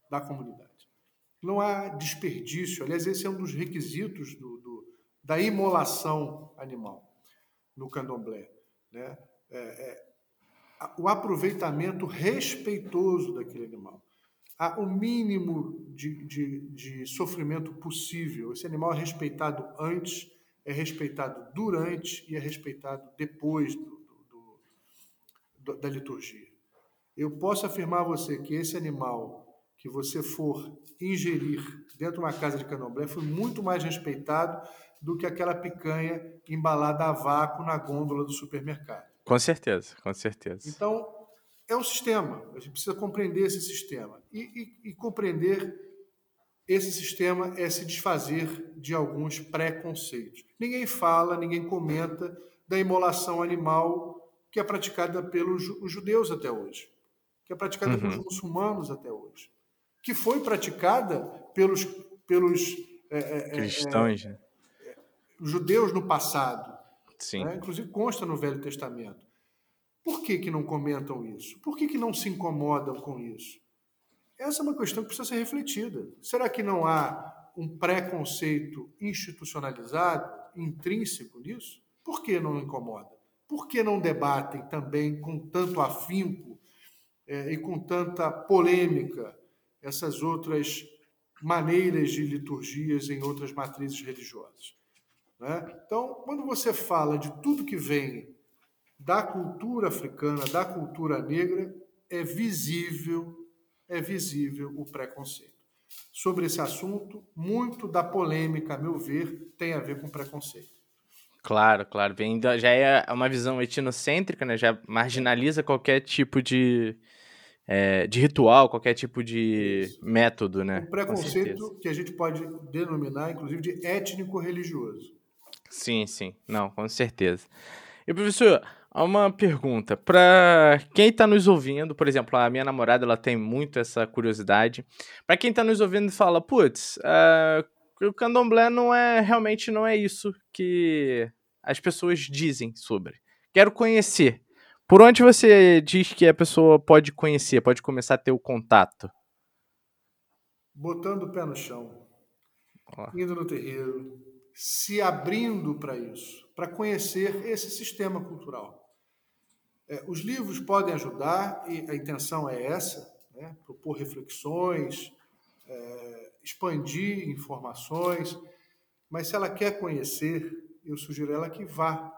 B: da comunidade. Não há desperdício. Aliás, esse é um dos requisitos do, do, da imolação animal no candomblé. Né? É, é, o aproveitamento respeitoso daquele animal. Há o mínimo de, de, de sofrimento possível. Esse animal é respeitado antes, é respeitado durante e é respeitado depois do, do, da liturgia. Eu posso afirmar a você que esse animal que você for ingerir dentro de uma casa de candomblé foi muito mais respeitado do que aquela picanha embalada a vácuo na gôndola do supermercado.
C: Com certeza, com certeza.
B: Então, é um sistema. A gente precisa compreender esse sistema. E, e, e compreender esse sistema é se desfazer de alguns preconceitos. Ninguém fala, ninguém comenta da imolação animal que é praticada pelos judeus até hoje, que é praticada uhum. pelos muçulmanos até hoje que foi praticada pelos, pelos
C: é, é, é cristãos, é,
B: judeus no passado.
C: Sim.
B: Né? Inclusive consta no Velho Testamento. Por que, que não comentam isso? Por que, que não se incomodam com isso? Essa é uma questão que precisa ser refletida. Será que não há um preconceito institucionalizado, intrínseco nisso? Por que não incomoda? Por que não debatem também com tanto afinco é, e com tanta polêmica essas outras maneiras de liturgias em outras matrizes religiosas. Né? Então, quando você fala de tudo que vem da cultura africana, da cultura negra, é visível, é visível o preconceito. Sobre esse assunto, muito da polêmica, a meu ver, tem a ver com preconceito.
C: Claro, claro. Vem, já é uma visão etnocêntrica, né? já marginaliza qualquer tipo de, é, de ritual, qualquer tipo de método, né?
B: Um preconceito que a gente pode denominar, inclusive, de étnico-religioso.
C: Sim, sim. Não, com certeza. E, professor, uma pergunta. Para quem está nos ouvindo, por exemplo, a minha namorada ela tem muito essa curiosidade. Para quem está nos ouvindo e fala, putz, uh, o candomblé não é realmente não é isso que as pessoas dizem sobre. Quero conhecer. Por onde você diz que a pessoa pode conhecer, pode começar a ter o contato?
B: Botando o pé no chão, indo no terreiro, se abrindo para isso, para conhecer esse sistema cultural. É, os livros podem ajudar, e a intenção é essa, né? propor reflexões, é, expandir informações, mas se ela quer conhecer, eu sugiro ela que vá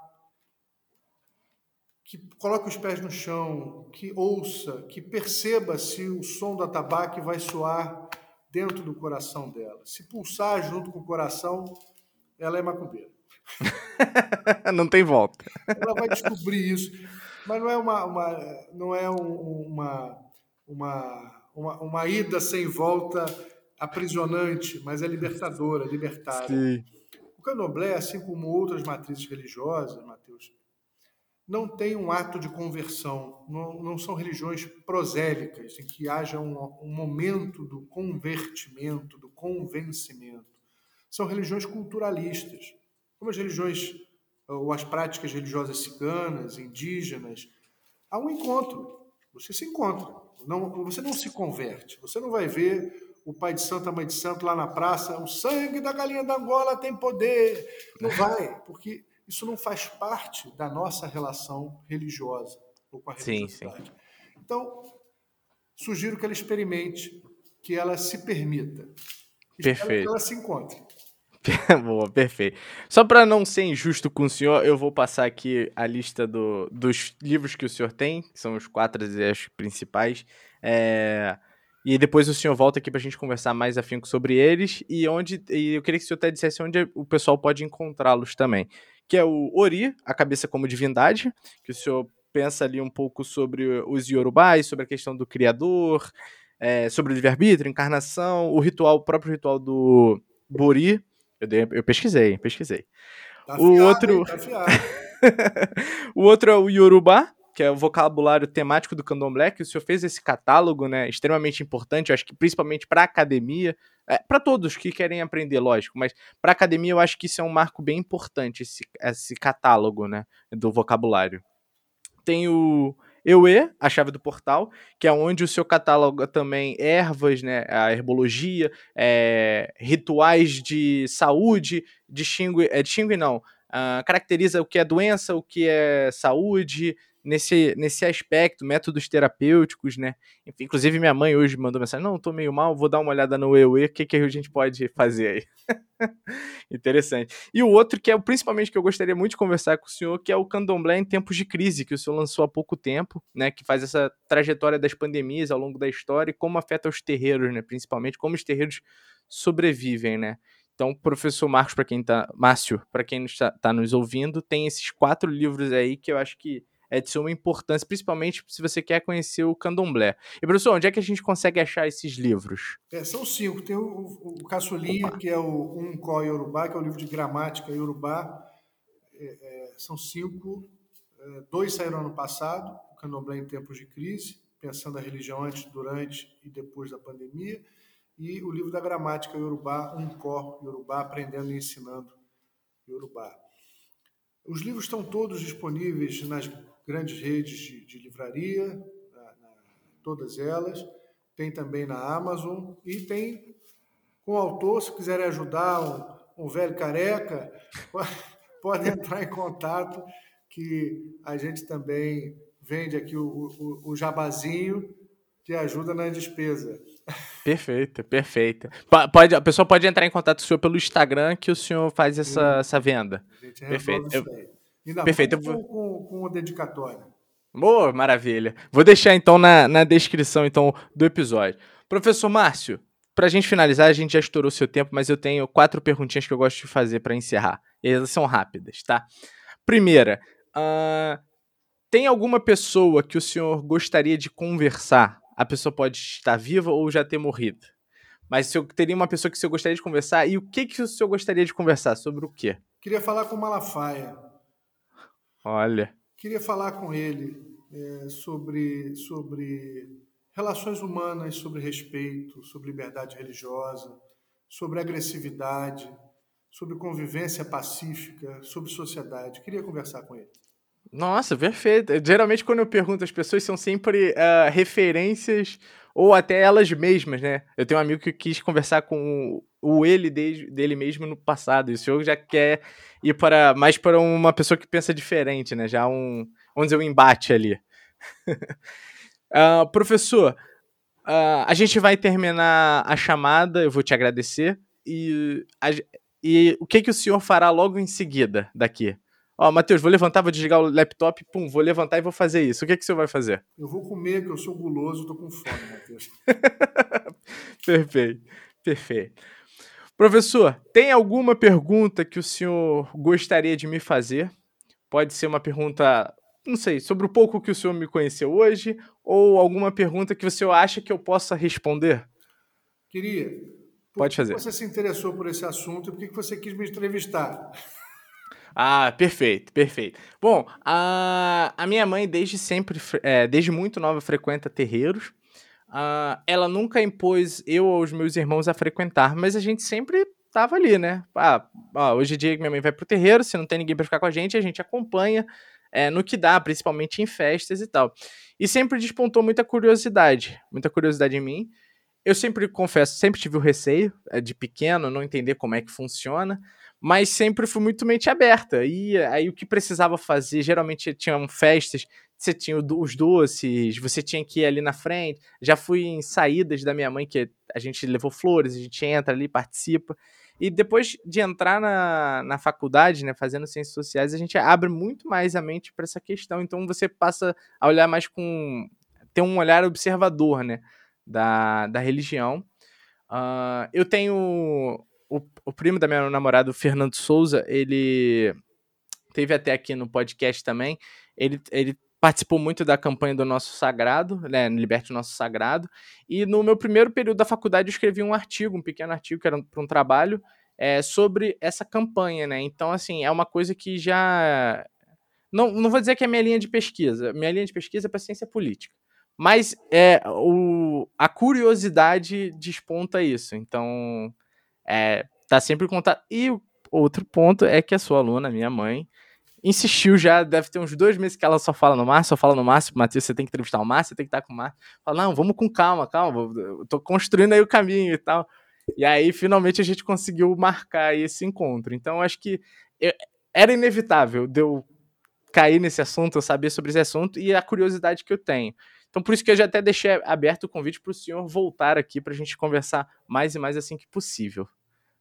B: que coloque os pés no chão, que ouça, que perceba se o som do atabaque vai soar dentro do coração dela. Se pulsar junto com o coração, ela é macumbeira.
C: não tem volta.
B: Ela vai descobrir isso. Mas não é uma, uma não é uma, uma, uma, uma, ida sem volta aprisionante, mas é libertadora, libertária. Sim. Candomblé, assim como outras matrizes religiosas, Mateus, não tem um ato de conversão, não, não são religiões prosélicas, em que haja um, um momento do convertimento, do convencimento. São religiões culturalistas, como as religiões ou as práticas religiosas ciganas, indígenas. Há um encontro, você se encontra, não, você não se converte, você não vai ver o pai de santo, a mãe de santo lá na praça, o sangue da galinha da Angola tem poder. Não vai, porque isso não faz parte da nossa relação religiosa ou com a religiosidade. Sim, sim. Então, sugiro que ela experimente, que ela se permita.
C: Perfeito.
B: que ela se encontre.
C: Boa, perfeito. Só para não ser injusto com o senhor, eu vou passar aqui a lista do, dos livros que o senhor tem, que são os quatro as principais. É, e depois o senhor volta aqui para a gente conversar mais afinco sobre eles e onde. E eu queria que o senhor até dissesse onde o pessoal pode encontrá-los também que é o Ori, a cabeça como divindade, que o senhor pensa ali um pouco sobre os Yorubais, sobre a questão do criador, é, sobre o livre-arbítrio, encarnação, o ritual, o próprio ritual do Bori. Eu, dei, eu pesquisei, pesquisei.
B: Tá
C: o
B: afiado,
C: outro.
B: Tá
C: o outro é o Yorubá, que é o vocabulário temático do candomblé, que o senhor fez esse catálogo, né, extremamente importante, eu acho que principalmente para academia, é, para todos que querem aprender, lógico, mas para academia eu acho que isso é um marco bem importante, esse, esse catálogo, né, do vocabulário. Tem o Eue, a chave do portal, que é onde o seu cataloga também ervas, né, a herbologia, é, rituais de saúde, distingue, é, distingue não, uh, caracteriza o que é doença, o que é saúde, nesse, nesse aspecto, métodos terapêuticos, né? Enfim, inclusive minha mãe hoje mandou mensagem, não, tô meio mal, vou dar uma olhada no EUE, o que, que a gente pode fazer aí? Interessante. E o outro que é principalmente que eu gostaria muito de conversar com o senhor, que é o Candomblé em tempos de crise, que o senhor lançou há pouco tempo, né? Que faz essa trajetória das pandemias ao longo da história e como afeta os terreiros, né? Principalmente como os terreiros sobrevivem, né? Então, professor Marcos, para quem tá. Márcio, para quem está tá nos ouvindo, tem esses quatro livros aí que eu acho que é de suma importância, principalmente se você quer conhecer o candomblé. E, professor, onde é que a gente consegue achar esses livros?
B: É, são cinco. Tem o, o, o Caçulinha, que é o Um Có Yorubá, que é o livro de gramática Yorubá. É, é, são cinco. É, dois saíram ano passado, o Candomblé em Tempos de Crise, pensando a religião antes, durante e depois da pandemia. E o livro da gramática Yorubá, Um Có Yorubá, Aprendendo e Ensinando Yorubá. Os livros estão todos disponíveis nas grandes redes de, de livraria, na, na, todas elas. Tem também na Amazon e tem com o autor, se quiserem ajudar um, um velho careca, pode, pode, entrar em contato que a gente também vende aqui o, o, o jabazinho que ajuda na despesa.
C: Perfeito, perfeito. Pode, a pessoa pode entrar em contato com o senhor pelo Instagram que o senhor faz essa, essa venda. Perfeito. Eu,
B: Ainda Perfeito. Com, com, com o dedicatório.
C: Boa, maravilha. Vou deixar então na, na descrição então do episódio. Professor Márcio, para a gente finalizar, a gente já estourou seu tempo, mas eu tenho quatro perguntinhas que eu gosto de fazer para encerrar. E elas são rápidas, tá? Primeira, uh, tem alguma pessoa que o senhor gostaria de conversar? A pessoa pode estar viva ou já ter morrido. Mas se eu teria uma pessoa que o senhor gostaria de conversar, e o que, que o senhor gostaria de conversar? Sobre o quê?
B: Queria falar com Malafaia.
C: Olha.
B: Queria falar com ele é, sobre, sobre relações humanas, sobre respeito, sobre liberdade religiosa, sobre agressividade, sobre convivência pacífica, sobre sociedade. Queria conversar com ele.
C: Nossa, perfeito. Geralmente, quando eu pergunto, as pessoas são sempre uh, referências ou até elas mesmas, né? Eu tenho um amigo que quis conversar com o ele dele mesmo no passado, e o senhor já quer ir para mais para uma pessoa que pensa diferente, né? Já um, vamos dizer, um embate ali. uh, professor, uh, a gente vai terminar a chamada, eu vou te agradecer, e, a, e o que, que o senhor fará logo em seguida daqui? Ó, Matheus, vou levantar, vou desligar o laptop, pum, vou levantar e vou fazer isso. O que, que o senhor vai fazer?
B: Eu vou comer, que eu sou guloso, tô com fome, Matheus.
C: perfeito, perfeito. Professor, tem alguma pergunta que o senhor gostaria de me fazer? Pode ser uma pergunta, não sei, sobre o pouco que o senhor me conheceu hoje, ou alguma pergunta que o senhor acha que eu possa responder?
B: Queria.
C: Pode fazer.
B: Por que você se interessou por esse assunto e por que você quis me entrevistar?
C: Ah, perfeito, perfeito. Bom, a, a minha mãe desde sempre, é, desde muito nova, frequenta terreiros. Uh, ela nunca impôs eu ou os meus irmãos a frequentar, mas a gente sempre tava ali, né? Ah, hoje em dia minha mãe vai pro terreiro, se não tem ninguém para ficar com a gente, a gente acompanha é, no que dá, principalmente em festas e tal. E sempre despontou muita curiosidade, muita curiosidade em mim. Eu sempre confesso, sempre tive o receio é, de pequeno, não entender como é que funciona mas sempre fui muito mente aberta. E aí o que precisava fazer, geralmente tinham festas, você tinha os doces, você tinha que ir ali na frente. Já fui em saídas da minha mãe, que a gente levou flores, a gente entra ali, participa. E depois de entrar na, na faculdade, né, fazendo ciências sociais, a gente abre muito mais a mente para essa questão. Então você passa a olhar mais com. ter um olhar observador, né, da, da religião. Uh, eu tenho o, o primo da minha namorada, o Fernando Souza, ele teve até aqui no podcast também. Ele, ele participou muito da campanha do Nosso Sagrado, né, Liberte o Nosso Sagrado, e no meu primeiro período da faculdade eu escrevi um artigo, um pequeno artigo, que era para um trabalho, é, sobre essa campanha, né, então, assim, é uma coisa que já... Não, não vou dizer que é minha linha de pesquisa, minha linha de pesquisa é para ciência política, mas é, o, a curiosidade desponta isso, então, é, tá sempre em contato, e outro ponto é que a sua aluna, minha mãe, insistiu já, deve ter uns dois meses que ela só fala no Márcio, só fala no Márcio, Matheus, você tem que entrevistar o Márcio, você tem que estar com o Márcio. Fala, não, vamos com calma, calma, eu tô construindo aí o caminho e tal. E aí, finalmente, a gente conseguiu marcar esse encontro. Então, acho que eu, era inevitável de eu cair nesse assunto, eu saber sobre esse assunto e a curiosidade que eu tenho. Então, por isso que eu já até deixei aberto o convite para o senhor voltar aqui para a gente conversar mais e mais assim que possível.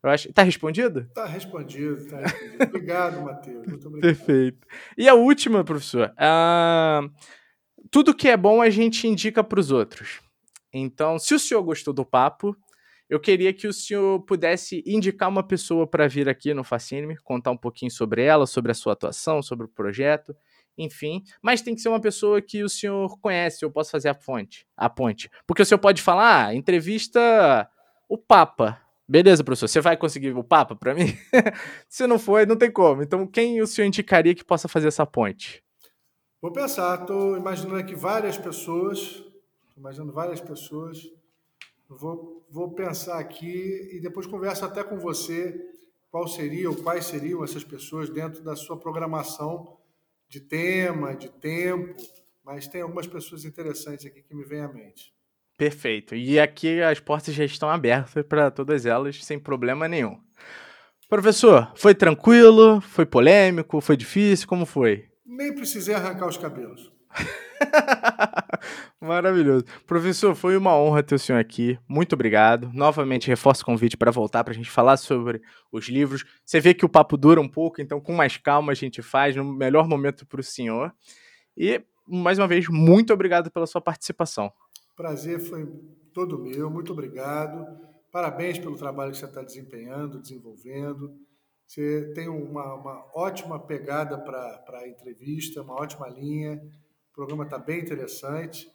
C: Eu acho. Tá respondido?
B: Tá respondido, tá respondido. obrigado, Matheus. Muito obrigado.
C: Perfeito. E a última, professor. Uh, tudo que é bom a gente indica para os outros. Então, se o senhor gostou do papo, eu queria que o senhor pudesse indicar uma pessoa para vir aqui no Fascine, contar um pouquinho sobre ela, sobre a sua atuação, sobre o projeto, enfim. Mas tem que ser uma pessoa que o senhor conhece, eu posso fazer a fonte, a ponte. Porque o senhor pode falar, ah, entrevista o Papa. Beleza, professor, você vai conseguir o Papa para mim? Se não for, não tem como. Então, quem o senhor indicaria que possa fazer essa ponte?
B: Vou pensar, estou imaginando aqui várias pessoas, imaginando várias pessoas. Vou, vou pensar aqui e depois converso até com você qual seria ou quais seriam essas pessoas dentro da sua programação de tema, de tempo, mas tem algumas pessoas interessantes aqui que me vêm à mente.
C: Perfeito. E aqui as portas já estão abertas para todas elas, sem problema nenhum. Professor, foi tranquilo? Foi polêmico? Foi difícil? Como foi?
B: Nem precisei arrancar os cabelos.
C: Maravilhoso. Professor, foi uma honra ter o senhor aqui. Muito obrigado. Novamente, reforço o convite para voltar para a gente falar sobre os livros. Você vê que o papo dura um pouco, então, com mais calma, a gente faz no melhor momento para o senhor. E, mais uma vez, muito obrigado pela sua participação.
B: Prazer foi todo meu, muito obrigado. Parabéns pelo trabalho que você está desempenhando, desenvolvendo. Você tem uma, uma ótima pegada para a entrevista, uma ótima linha. O programa está bem interessante.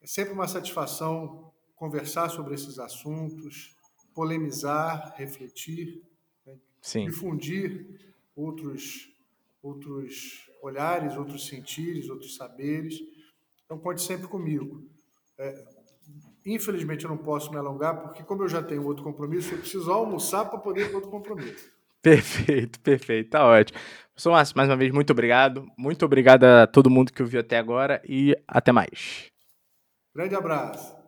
B: É sempre uma satisfação conversar sobre esses assuntos, polemizar, refletir, né? difundir outros, outros olhares, outros sentires, outros saberes. Então, conte sempre comigo. É, infelizmente, eu não posso me alongar, porque, como eu já tenho outro compromisso, eu preciso almoçar para poder para outro compromisso.
C: Perfeito, perfeito, tá ótimo. Professor Márcio, mais uma vez, muito obrigado. Muito obrigado a todo mundo que ouviu até agora e até mais.
B: Grande abraço.